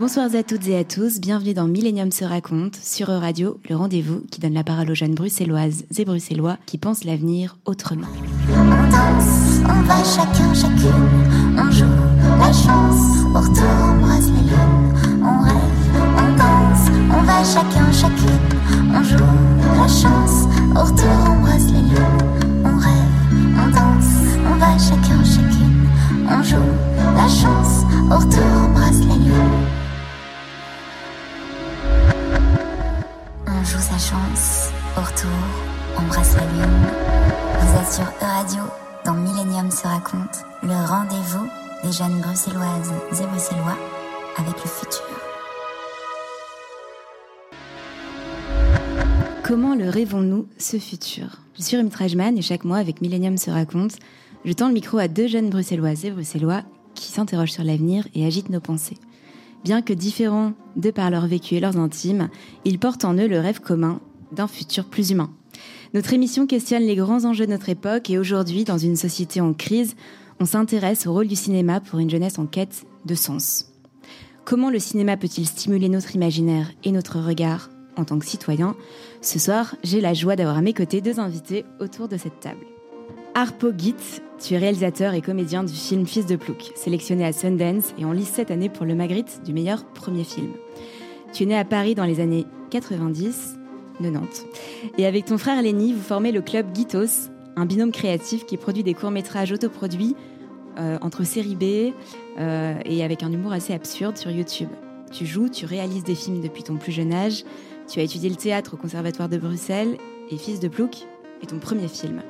Bonsoir à toutes et à tous, bienvenue dans Millennium se raconte sur Radio, le rendez-vous qui donne la parole aux jeunes bruxelloises et bruxellois qui pensent l'avenir autrement. On danse, on va chacun, chacune, on joue la chance, au retour on embrasse la lune, on rêve, on danse, on va chacun, chacune, on joue la chance, au retour on embrasse la lune, on rêve, on danse, on va chacun, chacune, on joue la chance, au retour on embrasse la lune. On joue sa chance, au retour, embrasse la lune. Vous êtes sur E-Radio, dans Millennium se raconte, le rendez-vous des jeunes bruxelloises et bruxellois avec le futur. Comment le rêvons-nous, ce futur? Je suis Rémi Trajman et chaque mois, avec Millennium se raconte, je tends le micro à deux jeunes bruxelloises et bruxellois qui s'interrogent sur l'avenir et agitent nos pensées. Bien que différents de par leur vécu et leurs intimes, ils portent en eux le rêve commun d'un futur plus humain. Notre émission questionne les grands enjeux de notre époque et aujourd'hui, dans une société en crise, on s'intéresse au rôle du cinéma pour une jeunesse en quête de sens. Comment le cinéma peut-il stimuler notre imaginaire et notre regard en tant que citoyen? Ce soir, j'ai la joie d'avoir à mes côtés deux invités autour de cette table. Harpo Git, tu es réalisateur et comédien du film Fils de Plouc, sélectionné à Sundance et en lice cette année pour le Magritte du meilleur premier film. Tu es né à Paris dans les années 90, 90. Et avec ton frère Lenny, vous formez le club Gitos, un binôme créatif qui produit des courts-métrages autoproduits euh, entre série B euh, et avec un humour assez absurde sur YouTube. Tu joues, tu réalises des films depuis ton plus jeune âge, tu as étudié le théâtre au Conservatoire de Bruxelles et Fils de Plouc est ton premier film.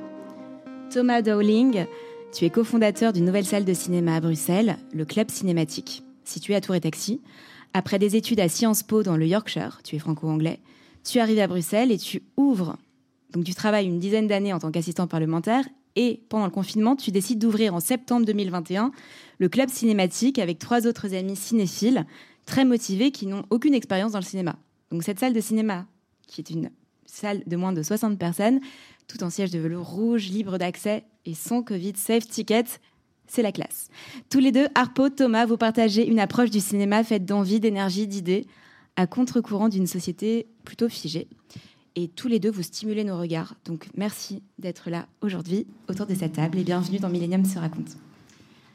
Thomas Dowling, tu es cofondateur d'une nouvelle salle de cinéma à Bruxelles, le Club Cinématique, situé à Tour et Taxi. Après des études à Sciences Po dans le Yorkshire, tu es franco-anglais, tu arrives à Bruxelles et tu ouvres. Donc tu travailles une dizaine d'années en tant qu'assistant parlementaire et pendant le confinement, tu décides d'ouvrir en septembre 2021 le Club Cinématique avec trois autres amis cinéphiles très motivés qui n'ont aucune expérience dans le cinéma. Donc cette salle de cinéma, qui est une salle de moins de 60 personnes, tout en siège de velours rouge, libre d'accès et sans Covid safe ticket. C'est la classe. Tous les deux, Harpo, Thomas, vous partagez une approche du cinéma faite d'envie, d'énergie, d'idées, à contre-courant d'une société plutôt figée. Et tous les deux, vous stimulez nos regards. Donc merci d'être là aujourd'hui autour de cette table et bienvenue dans Millennium se raconte.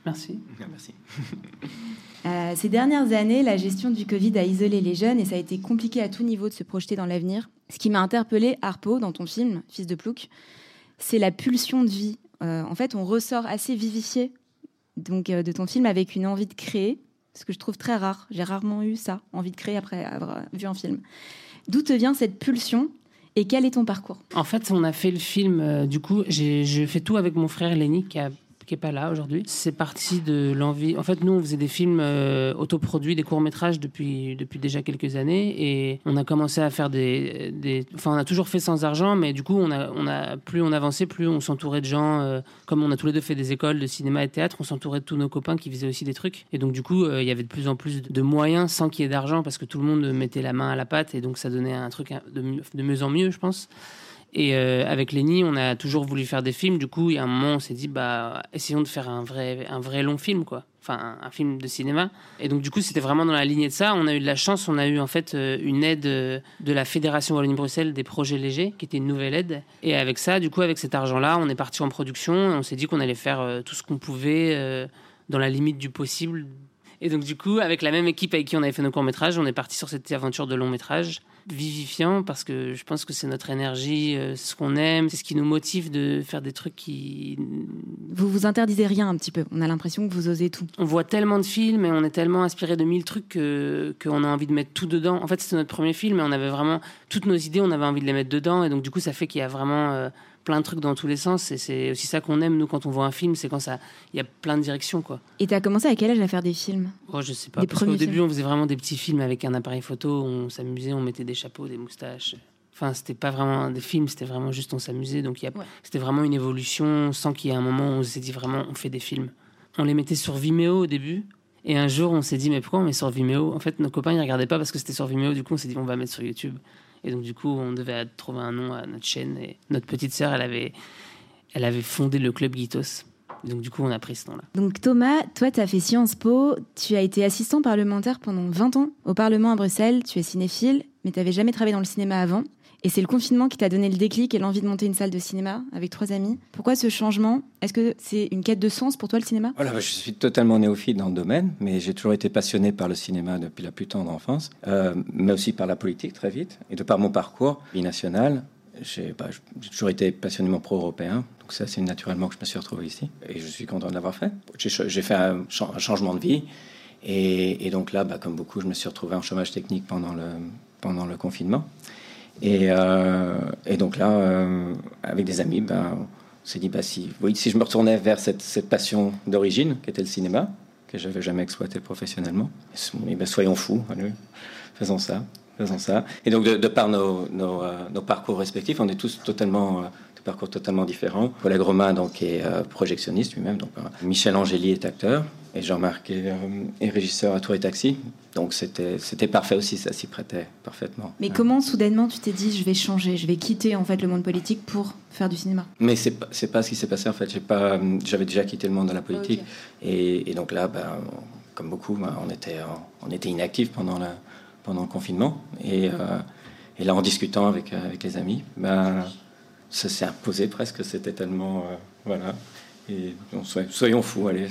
Merci. Merci. Euh, ces dernières années, la gestion du Covid a isolé les jeunes et ça a été compliqué à tout niveau de se projeter dans l'avenir. Ce qui m'a interpellé, Harpo, dans ton film, Fils de Plouc, c'est la pulsion de vie. Euh, en fait, on ressort assez vivifié donc, euh, de ton film avec une envie de créer, ce que je trouve très rare. J'ai rarement eu ça, envie de créer après avoir vu un film. D'où te vient cette pulsion et quel est ton parcours? En fait, on a fait le film, euh, du coup, j'ai je fais tout avec mon frère Lenny qui a qui est pas là aujourd'hui. C'est parti de l'envie. En fait, nous, on faisait des films euh, autoproduits, des courts métrages depuis depuis déjà quelques années, et on a commencé à faire des, des. Enfin, on a toujours fait sans argent, mais du coup, on a on a plus on avançait, plus on s'entourait de gens. euh, comme on a tous les deux fait des écoles de cinéma et théâtre, on s'entourait de tous nos copains qui faisaient aussi des trucs. Et donc, du coup, euh, il y avait de plus en plus de moyens sans qu'il y ait d'argent parce que tout le monde mettait la main à la pâte, et donc ça donnait un truc de mieux en mieux, je pense. Et euh, avec Lenny, on a toujours voulu faire des films. Du coup, il y a un moment, on s'est dit, bah, essayons de faire un vrai, un vrai long film, quoi. Enfin, un, film de cinéma. Et donc, du coup, c'était vraiment dans la lignée de ça. On a eu de la chance. On a eu, en fait, euh, une aide euh, de la Fédération Wallonie-Bruxelles des projets légers, qui était une nouvelle aide. Et avec ça, du coup, avec cet argent-là, on est parti en production. On s'est dit qu'on allait faire tout ce qu'on pouvait dans la limite du possible. Et donc, du coup, avec la même équipe avec qui on avait fait nos courts-métrages, on est parti sur cette aventure de long-métrage vivifiant parce que je pense que c'est notre énergie, euh, ce qu'on aime, c'est ce qui nous motive de faire des trucs qui. Vous vous interdisez rien un petit peu. On a l'impression que vous osez tout. On voit tellement de films et on est tellement inspiré de mille trucs que qu'on a envie de mettre tout dedans. En fait, c'était notre premier film et on avait vraiment toutes nos idées, on avait envie de les mettre dedans et donc du coup, ça fait qu'il y a vraiment euh, plein de trucs dans tous les sens et c'est aussi ça qu'on aime nous quand on voit un film, c'est quand ça il y a plein de directions quoi. Et tu as commencé à quel âge à faire des films? Oh, je sais pas. Des parce qu'au premiers début, films. on faisait vraiment des petits films avec un appareil photo. On s'amusait, on mettait des chapeaux, des moustaches. Enfin, c'était pas vraiment des films, c'était vraiment juste on s'amusait. Donc, a- Ouais. c'était vraiment une évolution sans qu'il y ait un moment où on s'est dit vraiment on fait des films. On les mettait sur Vimeo au début. Et un jour, on s'est dit, mais pourquoi on met sur Vimeo? En fait, nos copains, ils regardaient pas parce que c'était sur Vimeo. Du coup, on s'est dit, on va mettre sur YouTube. Et donc, du coup, on devait trouver un nom à notre chaîne. Et notre petite sœur, elle avait, elle avait fondé le club Gitos. Donc du coup, on a pris ce nom-là. Donc Thomas, toi, tu as fait Sciences Po, tu as été assistant parlementaire pendant 20 ans au Parlement à Bruxelles, tu es cinéphile, mais tu n'avais jamais travaillé dans le cinéma avant. Et c'est le confinement qui t'a donné le déclic et l'envie de monter une salle de cinéma avec trois amis. Pourquoi ce changement? Est-ce que c'est une quête de sens pour toi le cinéma? Voilà, je suis totalement néophyte dans le domaine, mais j'ai toujours été passionné par le cinéma depuis la plus tendre enfance, euh, mais aussi par la politique très vite. Et de par mon parcours binational, bah, j'ai toujours été passionnément pro-européen, donc ça c'est naturellement que je me suis retrouvé ici. Et je suis content de l'avoir fait. J'ai fait un, cha- un changement de vie. Et, et donc là, bah, comme beaucoup, je me suis retrouvé en chômage technique pendant le, pendant le confinement. Et, euh, donc là, euh, avec des amis, ben, on s'est dit, bah, si, oui, si je me retournais vers cette, passion d'origine, qui était le cinéma, que j'avais jamais exploité professionnellement, et ben, soyons fous, faisons ça, faisons ça. Et donc, de, de par nos, nos, euh, nos parcours respectifs, on est tous totalement, euh, parcours totalement différents. Paul Romain, donc, est euh, projectionniste lui-même, donc, Michel Angéli est acteur, et Jean-Marc est, est régisseur à Tour et Taxi. Donc, c'était parfait aussi, ça s'y prêtait parfaitement. Mais Ouais. comment soudainement tu t'es dit je vais changer, je vais quitter en fait le monde politique pour faire du cinéma? Mais c'est pas, pas ce qui s'est passé en fait. J'avais déjà quitté le monde de la politique et, et donc là, ben, comme beaucoup, ben, on était, on était inactifs pendant la, pendant le confinement et, euh, là en discutant avec, euh, avec les amis, ben, ça s'est imposé presque. C'était tellement, euh, voilà. Et donc, soyons, fous, allez,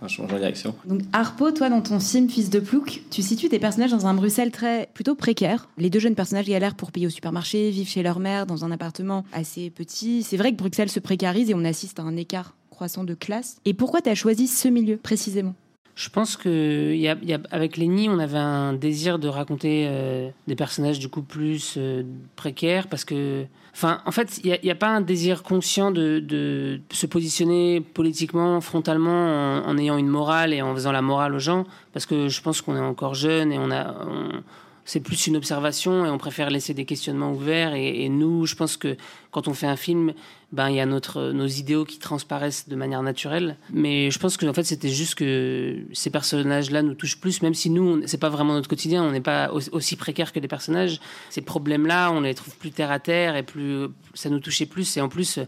un changement de direction. Donc Harpo, toi dans ton film Fils de Plouc, tu situes tes personnages dans un Bruxelles très plutôt précaire. Les deux jeunes personnages galèrent pour payer au supermarché, vivent chez leur mère dans un appartement assez petit. C'est vrai que Bruxelles se précarise et on assiste à un écart croissant de classe. Et pourquoi tu as choisi ce milieu précisément? Je pense que y a, on avait un désir de raconter euh, des personnages du coup plus euh, précaires parce que, enfin, en fait, il n'y a, pas un désir conscient de, se positionner politiquement, frontalement, en, ayant une morale et en faisant la morale aux gens, parce que je pense qu'on est encore jeune et on a, c'est plus une observation et on préfère laisser des questionnements ouverts. Et, nous, je pense que quand on fait un film, ben il y a notre nos idéaux qui transparaissent de manière naturelle. Mais je pense que en fait c'était juste que ces personnages-là nous touchent plus, même si nous c'est pas vraiment notre quotidien, on n'est pas au- aussi précaire que les personnages. Ces problèmes-là, on les trouve plus terre à terre et plus ça nous touchait plus. Et en plus,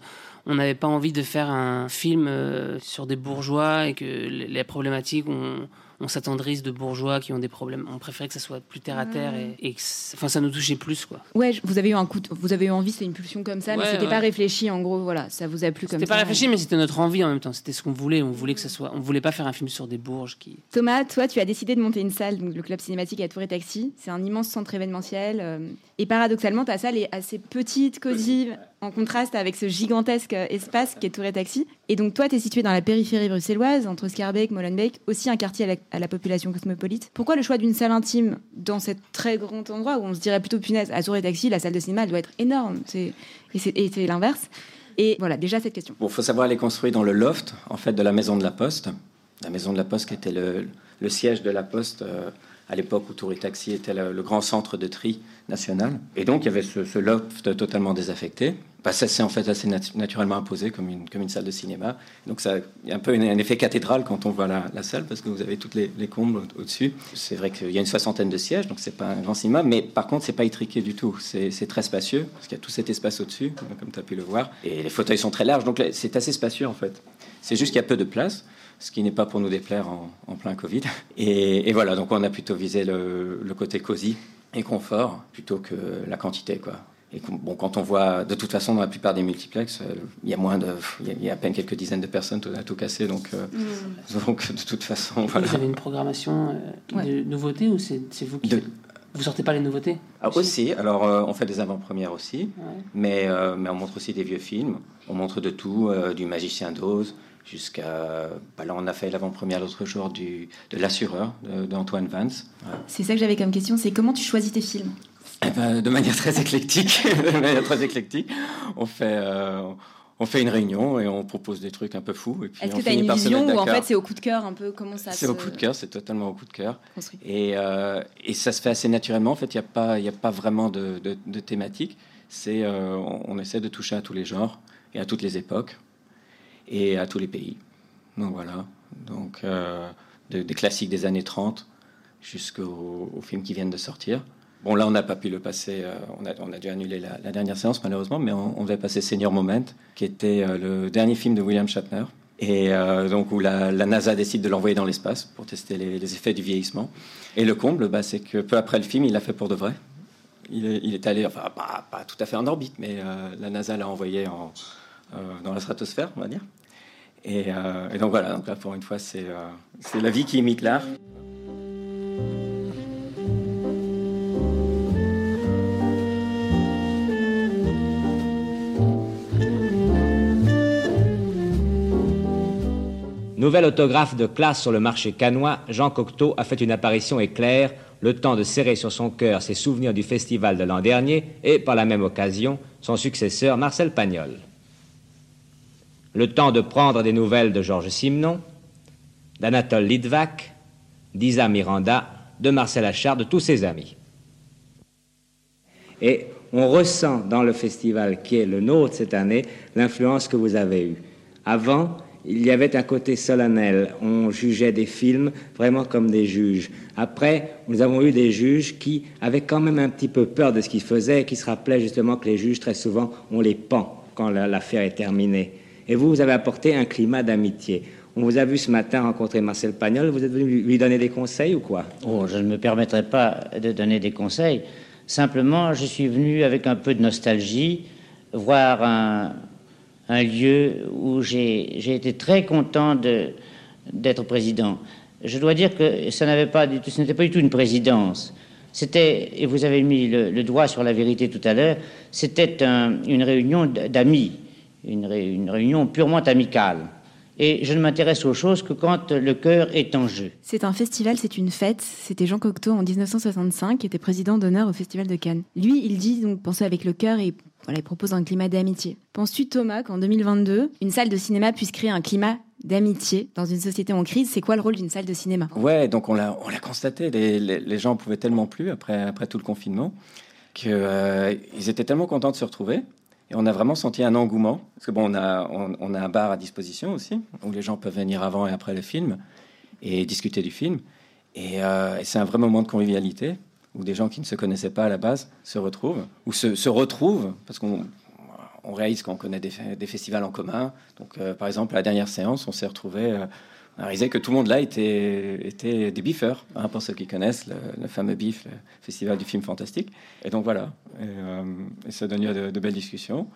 on n'avait pas envie de faire un film euh, sur des bourgeois et que les les problématiques on on s'attendrisse de bourgeois qui ont des problèmes. On préférait que ça soit plus terre à terre et, et que enfin ça nous touchait plus quoi. Ouais, vous avez eu un coup, de- vous avez eu envie, c'est une pulsion comme ça, mais c'était ouais. pas réfléchi. En gros, voilà, ça vous a plu comme ça. C'était pas réfléchi, mais c'était notre envie en même temps. C'était ce qu'on voulait. On voulait que ça soit. On voulait pas faire un film sur des bourges qui. Thomas, toi, tu as décidé de monter une salle, donc le club cinématique à Tour et Taxi. C'est un immense centre événementiel. euh, et paradoxalement, ta salle est assez petite, cosy, en contraste avec ce gigantesque euh, espace qui est Tour et Taxi. Et donc, toi, tu es situé dans la périphérie bruxelloise, entre Scarbeck, Molenbeek, aussi un quartier à la, population cosmopolite. Pourquoi le choix d'une salle intime dans cet très grand endroit où on se dirait plutôt punaise, à Tour et Taxi, la salle de cinéma, doit être énorme. Et c'est l'inverse. Et voilà, déjà cette question. Bon, faut savoir, elle est construite dans le loft, en fait, de la maison de la Poste. La maison de la Poste qui était le, le siège de la Poste euh, à l'époque où Tour et Taxi était le, grand centre de tri national. Et donc, il y avait ce, loft totalement désaffecté. Bah, ça s'est en fait assez nat- naturellement imposé comme une, salle de cinéma. Donc, ça, y a un peu un effet cathédrale quand on voit la, la salle parce que vous avez toutes les, les combles au- au-dessus. C'est vrai qu'il y a une soixantaine de sièges, donc c'est pas un grand cinéma, mais par contre, c'est pas étriqué du tout. C'est très spacieux parce qu'il y a tout cet espace au-dessus, comme tu as pu le voir. Et les fauteuils sont très larges, donc c'est assez spacieux en fait. C'est juste qu'il y a peu de place, ce qui n'est pas pour nous déplaire en, en plein Covid. Et, et voilà, donc on a plutôt visé le, le côté cosy et confort plutôt que la quantité, quoi. Et bon, quand on voit, de toute façon, dans la plupart des multiplex, euh, il y a moins de, il y a- il y, a à peine quelques dizaines de personnes tout, à tout casser, donc, euh, donc de toute façon, voilà. Vous avez une programmation euh, Ouais. de nouveautés ou c'est vous qui. De- Vous sortez pas les nouveautés? Ah, aussi, alors euh, on fait des avant-premières aussi, Ouais. mais, euh, mais on montre aussi des vieux films. On montre de tout, euh, du Magicien d'Oz jusqu'à. bah là, on a fait l'avant-première l'autre jour du, de L'Assureur d'Antoine Vance. Ouais. C'est ça que j'avais comme question, c'est comment tu choisis tes films? Eh ben, de manière très éclectique, de manière très éclectique, on fait. euh, on fait une réunion et on propose des trucs un peu fous. et puis Est-ce que tu as une vision ou en fait c'est au coup de cœur un peu? Comment ça C'est se au coup de cœur, c'est totalement au coup de cœur. Et, euh, et ça se fait assez naturellement. En fait, il n'y a, pas- y a pas vraiment de, de, de thématique. C'est, euh, on, on essaie de toucher à tous les genres et à toutes les époques et à tous les pays. Donc voilà. Donc, euh, de- des classiques des années 30 jusqu'aux aux films qui viennent de sortir. Bon, là, on n'a pas pu le passer. euh, on, a, dû annuler la, dernière séance, malheureusement, mais on, on devait passer Senior Moment, qui était euh, le dernier film de William Shatner. Et donc, où la, NASA décide de l'envoyer dans l'espace pour tester les, effets du vieillissement. Et le comble, bah, c'est que peu après le film, il l'a fait pour de vrai. Il est, allé, enfin, pas, tout à fait en orbite, mais la NASA l'a envoyé en, dans la stratosphère, on va dire. Et, et donc voilà, pour une fois, c'est la vie qui imite l'art. Nouvel autographe de classe sur le marché canois, Jean Cocteau a fait une apparition éclair, le temps de serrer sur son cœur ses souvenirs du festival de l'an dernier et, par la même occasion, son successeur Marcel Pagnol. Le temps de prendre des nouvelles de Georges Simenon, d'Anatole Litvak, d'Isa Miranda, de Marcel Achard, de tous ses amis. Et on ressent dans le festival qui est le nôtre cette année l'influence que vous avez eue. Avant, il y avait un côté solennel. On jugeait des films vraiment comme des juges. Après, nous avons eu des juges qui avaient quand même un petit peu peur de ce qu'ils faisaient et qui se rappelaient justement que les juges, très souvent, on les pend quand l'affaire est terminée. Et vous, vous avez apporté un climat d'amitié. On vous a vu ce matin rencontrer Marcel Pagnol. Vous êtes venu lui donner des conseils ou quoi? Oh, je ne me permettrai pas de donner des conseils. Simplement, je suis venu avec un peu de nostalgie voir un, lieu où j'ai été très content d'être président. Je dois dire que ça ce n'était pas du tout une présidence. C'était, et vous avez mis le, doigt sur la vérité tout à l'heure, c'était une réunion d'amis, une, une réunion purement amicale et je ne m'intéresse aux choses que quand le cœur est en jeu. C'est un festival, c'est une fête. C'était Jean Cocteau en 1965 qui était président d'honneur au Festival de Cannes. Lui, il dit donc penser avec le cœur et voilà, il propose un climat d'amitié. Penses-tu, Thomas, qu'en 2022, une salle de cinéma puisse créer un climat d'amitié dans une société en crise? C'est quoi le rôle d'une salle de cinéma? Ouais, donc on l'a, on l'a constaté. Les, les, gens pouvaient tellement plus après, après tout le confinement qu'ils euh, étaient tellement contents de se retrouver. Et on a vraiment senti un engouement. Parce que bon, on a, on, a un bar à disposition aussi, où les gens peuvent venir avant et après le film et discuter du film. Et, euh, c'est un vrai moment de convivialité, où des gens qui ne se connaissaient pas à la base se retrouvent, ou se, retrouvent, parce qu'on on réalise qu'on connaît des, festivals en commun. Donc, euh, par exemple, la dernière séance, on s'est retrouvé euh, on réalisé que tout le monde là était, était des biffeurs, hein, pour ceux qui connaissent le, fameux BIF, le Festival du film fantastique. Et donc voilà, et, euh, ça donne lieu à de, belles discussions.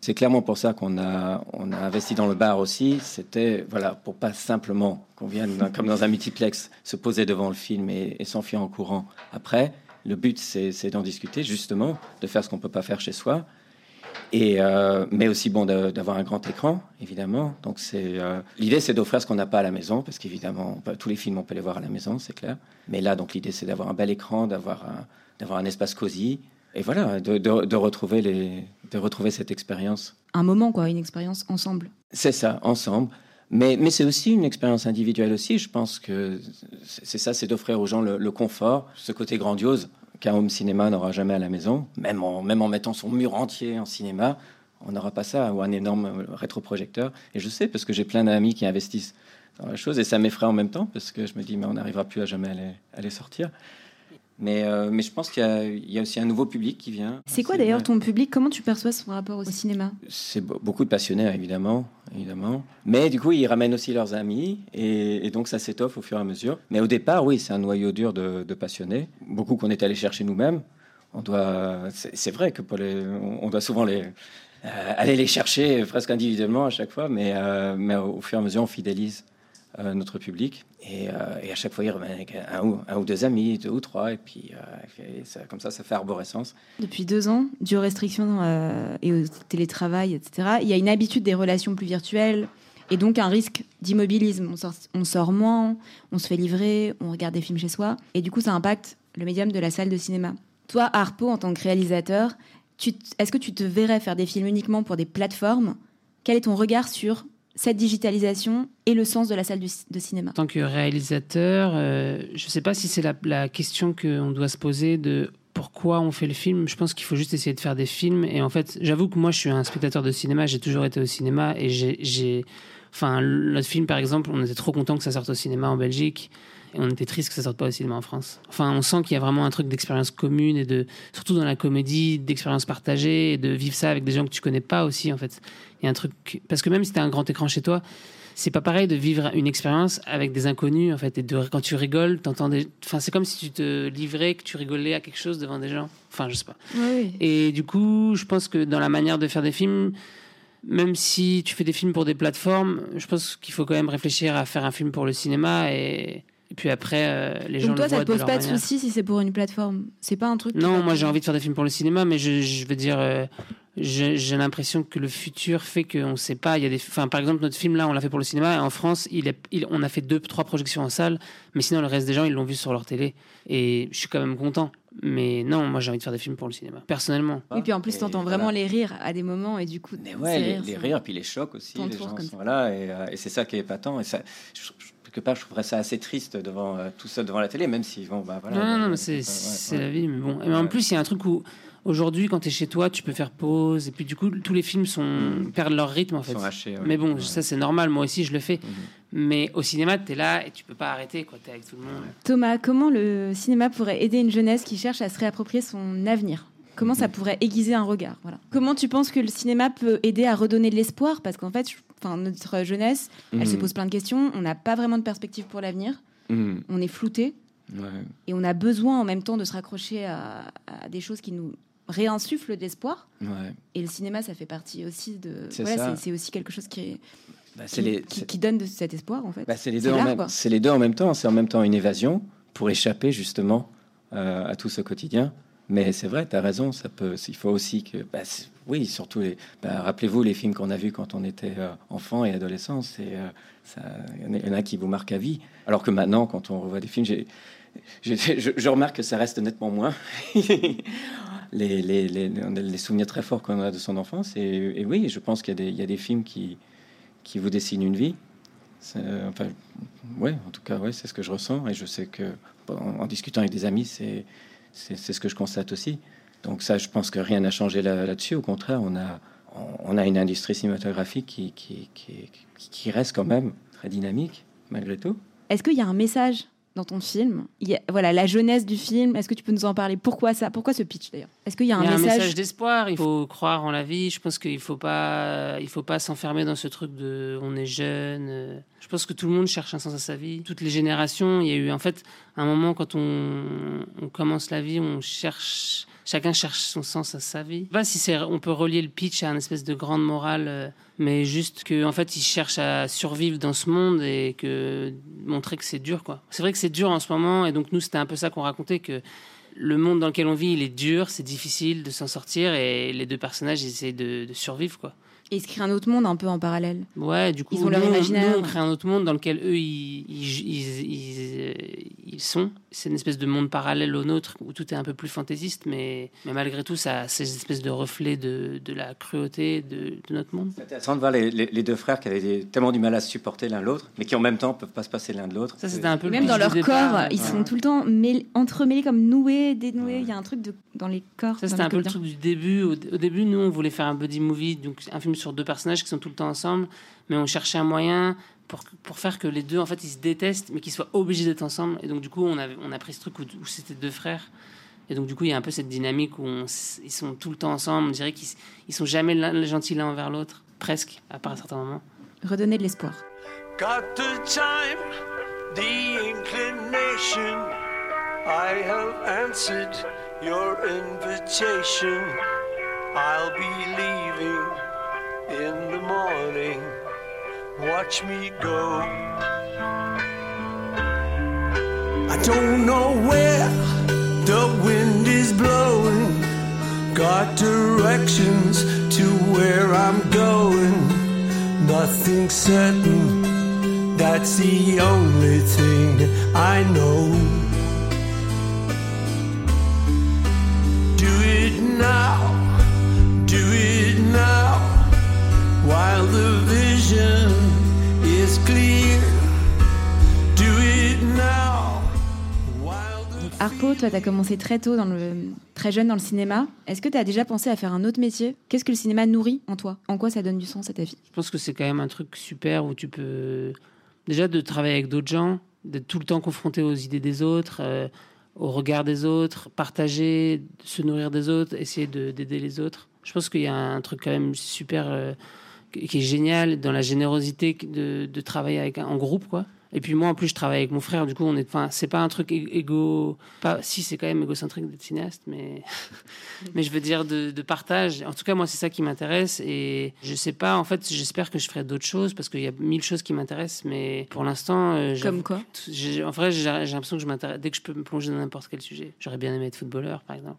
C'est clairement pour ça qu'on a, on a investi dans le bar aussi. C'était voilà pour pas simplement qu'on vienne comme dans un multiplex se poser devant le film et, et s'enfuir en courant après. Le but c'est d'en discuter justement, de faire ce qu'on peut pas faire chez soi et, euh, mais aussi bon d'avoir un grand écran, évidemment. Donc c'est euh, l'idée, c'est d'offrir ce qu'on n'a pas à la maison, parce qu'évidemment, tous les films on peut les voir à la maison, c'est clair. Mais là, donc l'idée, c'est d'avoir un bel écran, d'avoir un, d'avoir un espace cosy, et voilà, de, de, retrouver les, de retrouver cette expérience. Un moment, quoi, une expérience ensemble. C'est ça, ensemble. Mais, mais c'est aussi une expérience individuelle aussi. Je pense que c'est ça, c'est d'offrir aux gens le, le confort, ce côté grandiose qu'un home cinéma n'aura jamais à la maison, même en, même en mettant son mur entier en cinéma, on n'aura pas ça, ou un énorme rétroprojecteur. Et je sais, parce que j'ai plein d'amis qui investissent dans la chose, et ça m'effraie en même temps, parce que je me dis, mais on n'arrivera plus à jamais à les sortir. Mais, euh, mais je pense qu'il y, a aussi un nouveau public qui vient. C'est quoi d'ailleurs ton public? Comment tu perçois son rapport au cinéma? C'est beaucoup de passionnés, évidemment, évidemment. Mais du coup, ils ramènent aussi leurs amis et, donc ça s'étoffe au fur et à mesure. Mais au départ, oui, c'est un noyau dur de, passionnés. Beaucoup qu'on est allé chercher nous-mêmes. On doit, c'est vrai que pour les, on doit souvent les euh, aller les chercher presque individuellement à chaque fois, mais, euh, mais au fur et à mesure, on fidélise euh, notre public. Et, euh, et, à chaque fois, il remet avec un ou, deux amis, deux ou trois, et puis euh, comme ça, ça fait arborescence. Depuis deux ans, dû aux restrictions et au télétravail, etc., il y a une habitude des relations plus virtuelles et donc un risque d'immobilisme. On sort, on sort moins, on se fait livrer, on regarde des films chez soi, et du coup, ça impacte le médium de la salle de cinéma. Toi, Harpo, en tant que réalisateur, est-ce que tu te verrais faire des films uniquement pour des plateformes? Quel est ton regard sur cette digitalisation et le sens de la salle de cinéma En tant que réalisateur, euh, je ne sais pas si c'est la, question qu'on doit se poser de pourquoi on fait le film. Je pense qu'il faut juste essayer de faire des films. Et en fait, j'avoue que moi, je suis un spectateur de cinéma. J'ai toujours été au cinéma et j'ai. Enfin, notre film, par exemple, on était trop content que ça sorte au cinéma en Belgique. Et on était triste que ça sorte pas au cinéma en France. Enfin, on sent qu'il y a vraiment un truc d'expérience commune et de, surtout dans la comédie, d'expérience partagée et de vivre ça avec des gens que tu connais pas aussi, en fait. Il y a un truc, parce que même si tu as un grand écran chez toi, c'est pas pareil de vivre une expérience avec des inconnus en fait et de quand tu rigoles t'entends des enfin c'est comme si tu te livrais que tu rigolais à quelque chose devant des gens enfin je sais pas Oui, et du coup je pense que dans la manière de faire des films même si tu fais des films pour des plateformes je pense qu'il faut quand même réfléchir à faire un film pour le cinéma et, et puis après euh, les gens Donc toi, le ça voient te pose pas de soucis si c'est pour une plateforme? C'est pas un truc. Non, moi j'ai envie de faire des films pour le cinéma, mais je, je veux dire, euh, j'ai j'ai l'impression que le futur fait qu'on ne sait pas. Il y a des, enfin, par exemple, notre film là, on l'a fait pour le cinéma. Et en France, il est, il- on a fait deux, trois projections en salle, mais sinon le reste des gens ils l'ont vu sur leur télé. Et je suis quand même content. Mais non, moi j'ai envie de faire des films pour le cinéma, personnellement. Oui, puis en plus, t'entends voilà. vraiment les rires à des moments et du coup. Mais ouais, les, les rires, puis les chocs aussi, les gens sont ça. là, et, euh, et c'est ça qui est épatant. Et ça, je- je- quelque part, je trouverais ça assez triste devant euh, tout ça devant la télé, même si bon, bah voilà. non, non, non, c'est ouais, c'est ouais. la vie. Mais bon, et en plus, il y a un truc où aujourd'hui, quand tu es chez toi, tu peux faire pause. Et puis du coup, tous les films sont perdent leur rythme en Ils fait. sont hachés, ouais. Mais bon, Ouais. ça c'est normal. Moi aussi, je le fais. Mhm. Mais au cinéma, tu es là et tu peux pas arrêter. Tu es avec tout le monde. Thomas, comment le cinéma pourrait aider une jeunesse qui cherche à se réapproprier son avenir? Comment ça pourrait aiguiser un regard? Voilà. Comment tu penses que le cinéma peut aider à redonner de l'espoir? Parce qu'en fait, je- enfin, notre jeunesse, elle se Mhm. pose plein de questions. On n'a pas vraiment de perspective pour l'avenir. Mhm. On est flouté. Ouais. Et on a besoin en même temps de se raccrocher à, à des choses qui nous réinsufflent de l'espoir. Ouais. Et le cinéma, ça fait partie aussi de. C'est Voilà, aussi quelque chose qui, Bah, qui, c'est les, qui- c'est- qui donne de cet espoir, en fait. bah, c'est les c'est deux en l'art, même, quoi. c'est les deux en même temps. C'est en même temps une évasion pour échapper justement euh, à tout ce quotidien. Mais c'est vrai, tu as raison. Ça peut. Il faut aussi que. bah, oui, surtout les. bah, Rappelez-vous les films qu'on a vus quand on était euh, enfant et adolescent. C'est euh, ça. Il y en a- il y en a qui vous marquent à vie. Alors que maintenant, quand on revoit des films, j'ai je, remarque que ça reste nettement moins. les, souvenirs très forts qu'on a de son enfance. Et, oui, je pense qu'il y, a des- films qui, qui vous dessinent une vie. Enfin, ouais, en tout cas, ouais, c'est ce que je ressens. Et je sais que, en, discutant avec des amis, c'est ce que je constate aussi. Donc ça, je pense que rien n'a changé là- là-dessus. Au contraire, on a, on, a une industrie cinématographique qui- qui reste quand même très dynamique, malgré tout. Est-ce qu'il y a un message dans ton film Il y a- Voilà, la jeunesse du film. Est-ce que tu peux nous en parler? Pourquoi ça? Pourquoi ce pitch d'ailleurs? Est-ce qu'il y a un Il y a un message, message d'espoir. Il faut croire en la vie. Je pense qu'il faut pas, il faut pas s'enfermer dans ce truc de on est jeune. Je pense que tout le monde cherche un sens à sa vie. Toutes les générations. Il y a eu en fait un moment quand on, on commence la vie, on cherche. Chacun cherche son sens à sa vie. Je sais pas si on peut relier le pitch à une espèce de grande morale, euh, mais juste que en fait, ils cherchent à survivre dans ce monde et que montrer que c'est dur. C'est vrai que c'est dur en ce moment, et donc nous, c'était un peu ça qu'on racontait que le monde dans lequel on vit, il est dur, c'est difficile de s'en sortir et les deux personnages ils essaient de, survivre. Et ils se créent un autre monde un peu en parallèle. Ouais, du coup, Ils ont leur nous, on- imaginaire. nous, on crée un autre monde dans lequel eux ils, ils, ils, ils, euh, ils sont. C'est une espèce de monde parallèle au nôtre où tout est un peu plus fantaisiste, mais, mais malgré tout, ça, c'est une espèce de reflet de, de la cruauté de, de notre monde. C'est intéressant de voir les, les- les deux frères qui avaient tellement du mal à se supporter l'un l'autre, mais qui en même temps peuvent pas se passer l'un de l'autre. Ça, c'était un peu même dans leur départ. corps, ils Ouais. sont tout le temps mêlés- entremêlés comme noués, dénoués. Ouais. Il y a un truc de, dans les corps. Ça, c'était un peu le truc du début. Au, au début, nous, on voulait faire un buddy movie, donc un film sur deux personnages qui sont tout le temps ensemble, mais on cherchait un moyen pour, pour faire que les deux, en fait, ils se détestent, mais qu'ils soient obligés d'être ensemble. Et donc, du coup, on, avait, on a pris ce truc où, où c'était deux frères. Et donc, du coup, il y a un peu cette dynamique où on ils sont tout le temps ensemble. On dirait qu'ils ils sont jamais l'un- gentils l'un envers l'autre, presque, à part à certains moments. Redonner de l'espoir. Got the time, the inclination. I have answered your invitation. I'll be leaving in the morning. Watch me go. I don't know where the wind is blowing. Got directions to where I'm going. Nothing certain, that's the only thing I know. Do it now, do it now, while the vision is clear. Do it now, while the Harpo, toi, tu as commencé très tôt, dans le, très jeune dans le cinéma. Est-ce que tu as déjà pensé à faire un autre métier? Qu'est-ce que le cinéma nourrit en toi? En quoi ça donne du sens à ta vie? Je pense que c'est quand même un truc super où tu peux déjà de travailler avec d'autres gens, d'être tout le temps confronté aux idées des autres, euh, au regard des autres, partager, se nourrir des autres, essayer de- d'aider les autres. Je pense qu'il y a un truc quand même super euh, qui est génial dans la générosité de, de travailler avec en groupe, quoi. Et puis moi, en plus, je travaille avec mon frère. Du coup, on est, enfin, c'est pas un truc égo, pas, si c'est quand même égocentrique d'être cinéaste, mais, mais je veux dire de, de partage. En tout cas, moi, c'est ça qui m'intéresse. Et je sais pas, en fait, j'espère que je ferai d'autres choses parce qu'il y a mille choses qui m'intéressent, mais pour l'instant, euh, Comme quoi? En vrai, j'ai l'impression que je m'intéresse dès que je peux me plonger dans n'importe quel sujet. J'aurais bien aimé être footballeur, par exemple.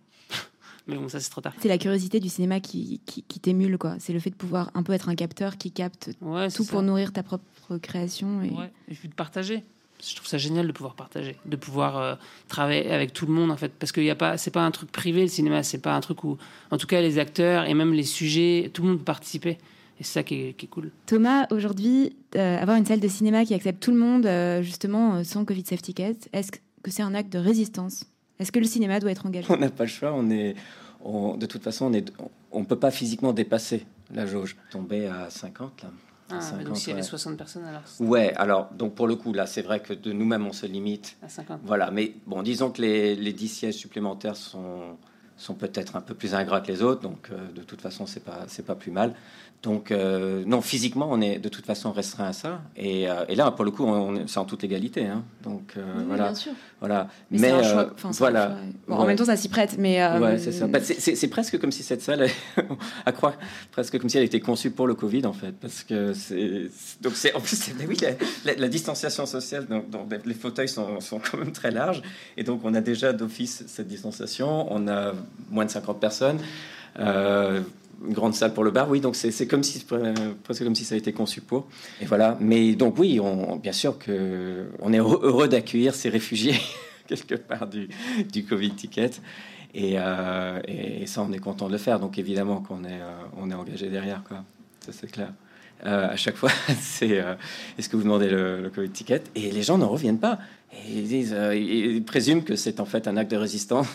Mais bon, ça c'est trop tard. C'est la curiosité du cinéma qui, qui, qui t'émule, quoi. C'est le fait de pouvoir un peu être un capteur qui capte Ouais, tout ça. pour nourrir ta propre création. Et... Ouais, et puis de partager. Je trouve ça génial de pouvoir partager, de pouvoir euh, travailler avec tout le monde en fait, parce qu'il y a pas, c'est pas un truc privé le cinéma, c'est pas un truc où, en tout cas, les acteurs et même les sujets, tout le monde peut participer, et c'est ça qui est, qui est cool. Thomas, aujourd'hui, euh, avoir une salle de cinéma qui accepte tout le monde, euh, justement, sans Covid Safety Ticket, est-ce que c'est un acte de résistance? Est-ce que le cinéma doit être engagé? On n'a pas le choix. On est, on- de toute façon, on est, on, on peut pas physiquement dépasser la jauge. Tomber à 50 là. Ah, mais 50, donc s'il y avait ouais. 60 personnes alors Ouais. Alors donc pour le coup là, c'est vrai que de nous-mêmes on se limite. à 50. Voilà. Mais bon, disons que les, les 10 sièges supplémentaires sont sont peut-être un peu plus ingrats que les autres. Donc euh, de toute façon, c'est pas c'est pas plus mal. Donc euh, non, physiquement, on est de toute façon restreint à ça. Et, euh, et là, pour le coup, on, c'est en toute légalité. Hein. Donc Oui, voilà, bien sûr. voilà. Mais, c'est un choix. enfin, c'est un voilà. choix. Bon, En même temps, ça s'y prête, mais. Ouais, c'est ça. Bah, c'est- presque comme si cette salle, à croire, presque comme si elle était conçue pour le Covid en fait, parce que c'est donc c'est en plus oui la, la- la distanciation sociale, donc, donc, les fauteuils sont, sont quand même très larges et donc on a déjà d'office cette distanciation, on a moins de 50 personnes. euh, une grande salle pour le bar, oui, donc c'est comme si euh, presque comme si ça a été conçu pour. Et voilà, mais donc oui, on, bien sûr que on est heureux d'accueillir ces réfugiés quelque part du, du Covid ticket. Et, euh, et ça, on est content de le faire. Donc évidemment qu'on est, est engagé derrière, quoi. Ça c'est clair. Euh, à chaque fois, c'est euh, est-ce que vous demandez le, le Covid ticket? Et les gens n'en reviennent pas. Et ils, disent, euh, ils présument que c'est en fait un acte de résistance.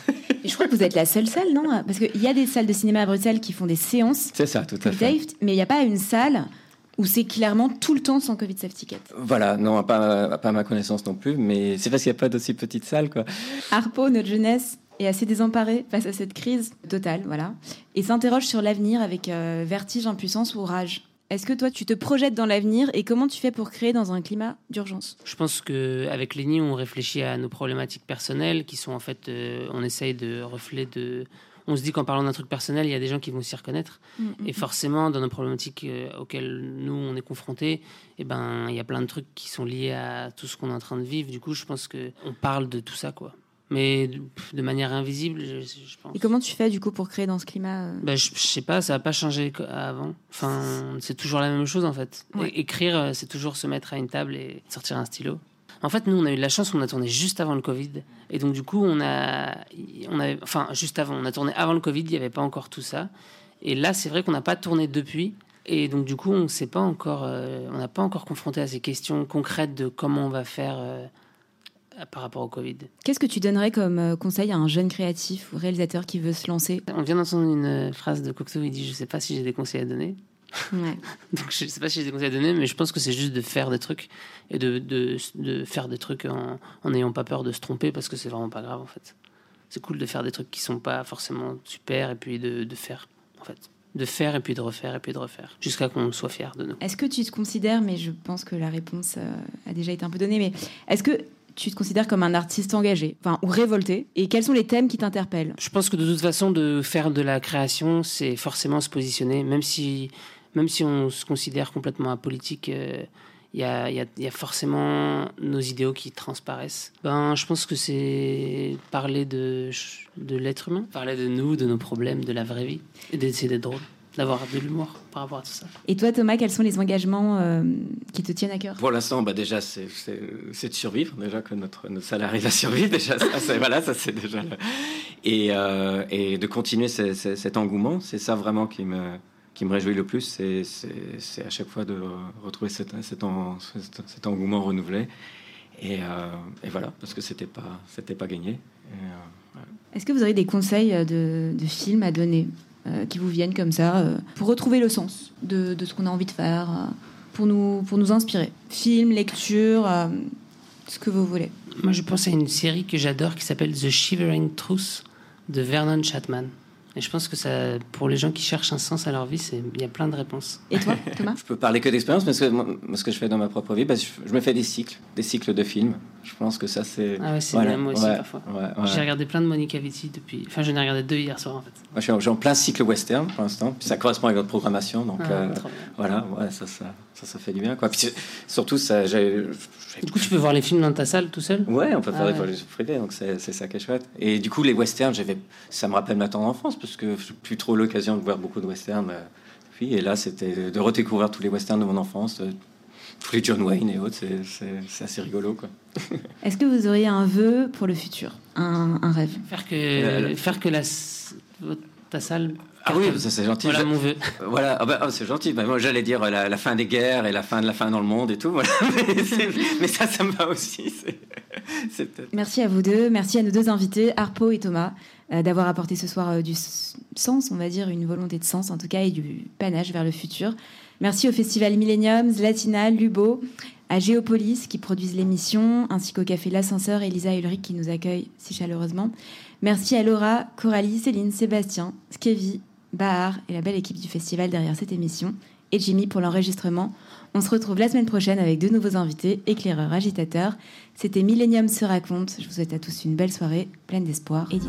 Et je crois que vous êtes la seule salle, non? Parce qu'il y a des salles de cinéma à Bruxelles qui font des séances c'est ça, tout à fait. Mais il n'y a pas une salle où c'est clairement tout le temps sans Covid Safety Ticket. Voilà, non, pas, pas à ma connaissance non plus, mais c'est parce qu'il n'y a pas d'aussi petite salle, quoi. Harpo, notre jeunesse, est assez désemparée face à cette crise totale, voilà, et s'interroge sur l'avenir avec euh, vertige, impuissance ou rage. Est-ce que toi, tu te projettes dans l'avenir et comment tu fais pour créer dans un climat d'urgence? Je pense que avec Lenny, on réfléchit à nos problématiques personnelles, qui sont en fait, euh, on essaye de refléter de. On se dit qu'en parlant d'un truc personnel, il y a des gens qui vont s'y reconnaître. Et forcément, dans nos problématiques euh, auxquelles nous, on est confrontés, eh ben, il y a plein de trucs qui sont liés à tout ce qu'on est en train de vivre. Du coup, je pense que on parle de tout ça, quoi. Mais de, manière invisible, je, je pense. Et comment tu fais du coup pour créer dans ce climat euh, Bah, je, je sais pas, ça n'a pas changé avant. Enfin, c'est toujours la même chose en fait. Ouais. É- écrire, euh, c'est toujours se mettre à une table et sortir un stylo. En fait, nous, on a eu de la chance, on a tourné juste avant le Covid. Et donc, du coup, on a, on avait, enfin, juste avant, on a tourné avant le Covid, il n'y avait pas encore tout ça. Et là, c'est vrai qu'on n'a pas tourné depuis. Et donc, du coup, on s'est pas encore, euh, on n'a pas encore confronté à ces questions concrètes de comment on va faire euh, par rapport au Covid. Qu'est-ce que tu donnerais comme euh, conseil à un jeune créatif ou réalisateur qui veut se lancer? On vient d'entendre une euh, phrase de Cocteau, il dit Je sais pas si j'ai des conseils à donner. Ouais. Donc je sais pas si j'ai des conseils à donner, mais je pense que c'est juste de faire des trucs et de, de, de faire des trucs en n'ayant pas peur de se tromper parce que c'est vraiment pas grave en fait. C'est cool de faire des trucs qui sont pas forcément super et puis de, de faire en fait. De faire et puis de refaire et puis de refaire jusqu'à qu'on soit fier de nous. Est-ce que tu te considères, mais je pense que la réponse euh, a déjà été un peu donnée, mais est-ce que tu te considères comme un artiste engagé, enfin ou révolté Et quels sont les thèmes qui t'interpellent? Je pense que de toute façon, de faire de la création, c'est forcément se positionner, même si, même si on se considère complètement apolitique. euh, il y, a, il y a- il y a forcément nos idéaux qui transparaissent. Ben, je pense que c'est parler de, de l'être humain, parler de nous, de nos problèmes, de la vraie vie, et d'essayer d'être drôle, d'avoir de l'humour par rapport à tout ça. Et toi, Thomas, quels sont les engagements euh, qui te tiennent à cœur? Pour l'instant, bah déjà, c'est- de survivre, déjà que notre, notre salle arrive à survivre. Déjà, ça, c'est- voilà, ça c'est déjà. le- Et, euh, et de continuer ce- ce- cet engouement, c'est ça vraiment qui me, qui me réjouit le plus. C'est- à chaque fois de retrouver cet, cet, en- cet- cet engouement renouvelé. Et, euh, et voilà, parce que c'était pas, c'était pas gagné. Est-ce que vous auriez des conseils de, de films à donner? Qui vous viennent comme ça euh, pour retrouver le sens de, de ce qu'on a envie de faire, euh, pour, nous, pour nous inspirer Film, lecture, euh, ce que vous voulez. Moi, je pense à une série que j'adore qui s'appelle The Shivering Truth de Vernon Chatman. Et je pense que ça, pour les gens qui cherchent un sens à leur vie, c'est- il y a plein de réponses. Et toi, Thomas Je peux parler que d'expérience, parce que moi, ce que je fais dans ma propre vie, bah, je, je me fais des cycles, des cycles de films. Je pense que ça, c'est. Ah ouais, c'est Voilà, bien, moi aussi, ouais, parfois. ouais, ouais. J'ai regardé plein de Monica Vitti depuis. Enfin, j'en ai regardé deux hier soir, en fait. Moi, je suis en, je suis en plein cycle western pour l'instant. Puis ça correspond avec votre programmation. Donc, Ah, euh, trop bien. voilà, ouais, ça, ça, ça, ça fait du bien. Quoi. Puis, surtout, ça, j'ai. j'ai- Du coup, tu peux voir les films dans ta salle tout seul? Ouais, on peut faire Ah des ouais. projections privées, donc c'est c'est ça qui est chouette. Et du coup, les westerns, j'avais, ça me rappelle ma tendre enfance, parce que j'ai plus trop l'occasion de voir beaucoup de westerns euh, depuis. Et là, c'était de redécouvrir tous les westerns de mon enfance, euh, tous les John Wayne et autres, c'est- c'est c'est assez rigolo. Quoi. Est-ce que vous auriez un vœu pour le futur? Un, un rêve? Faire que, Euh, faire que la, ta salle. Ah oui, ça c'est gentil. Voilà Je- mon vœu. Voilà, ah bah, oh, c'est gentil. Bah, moi, j'allais dire euh, la, la fin des guerres et la fin de la fin dans le monde et tout. Voilà. mais, ça, ça me va aussi. Merci à vous deux, merci à nos deux invités, Harpo et Thomas, euh, d'avoir apporté ce soir euh, du sens, on va dire, une volonté de sens en tout cas, et du panache vers le futur. Merci au Festival Millennium, Latina, Lubo, à Géopolis qui produisent l'émission, ainsi qu'au Café L'Ascenseur, Elisa et Ulrich qui nous accueillent si chaleureusement. Merci à Laura, Coralie, Céline, Sébastien, Skevi, Bahar et la belle équipe du festival derrière cette émission, et Jimmy pour l'enregistrement. On se retrouve la semaine prochaine avec de nouveaux invités, éclaireurs, agitateurs. C'était Millennium se raconte. Je vous souhaite à tous une belle soirée, pleine d'espoir rêve,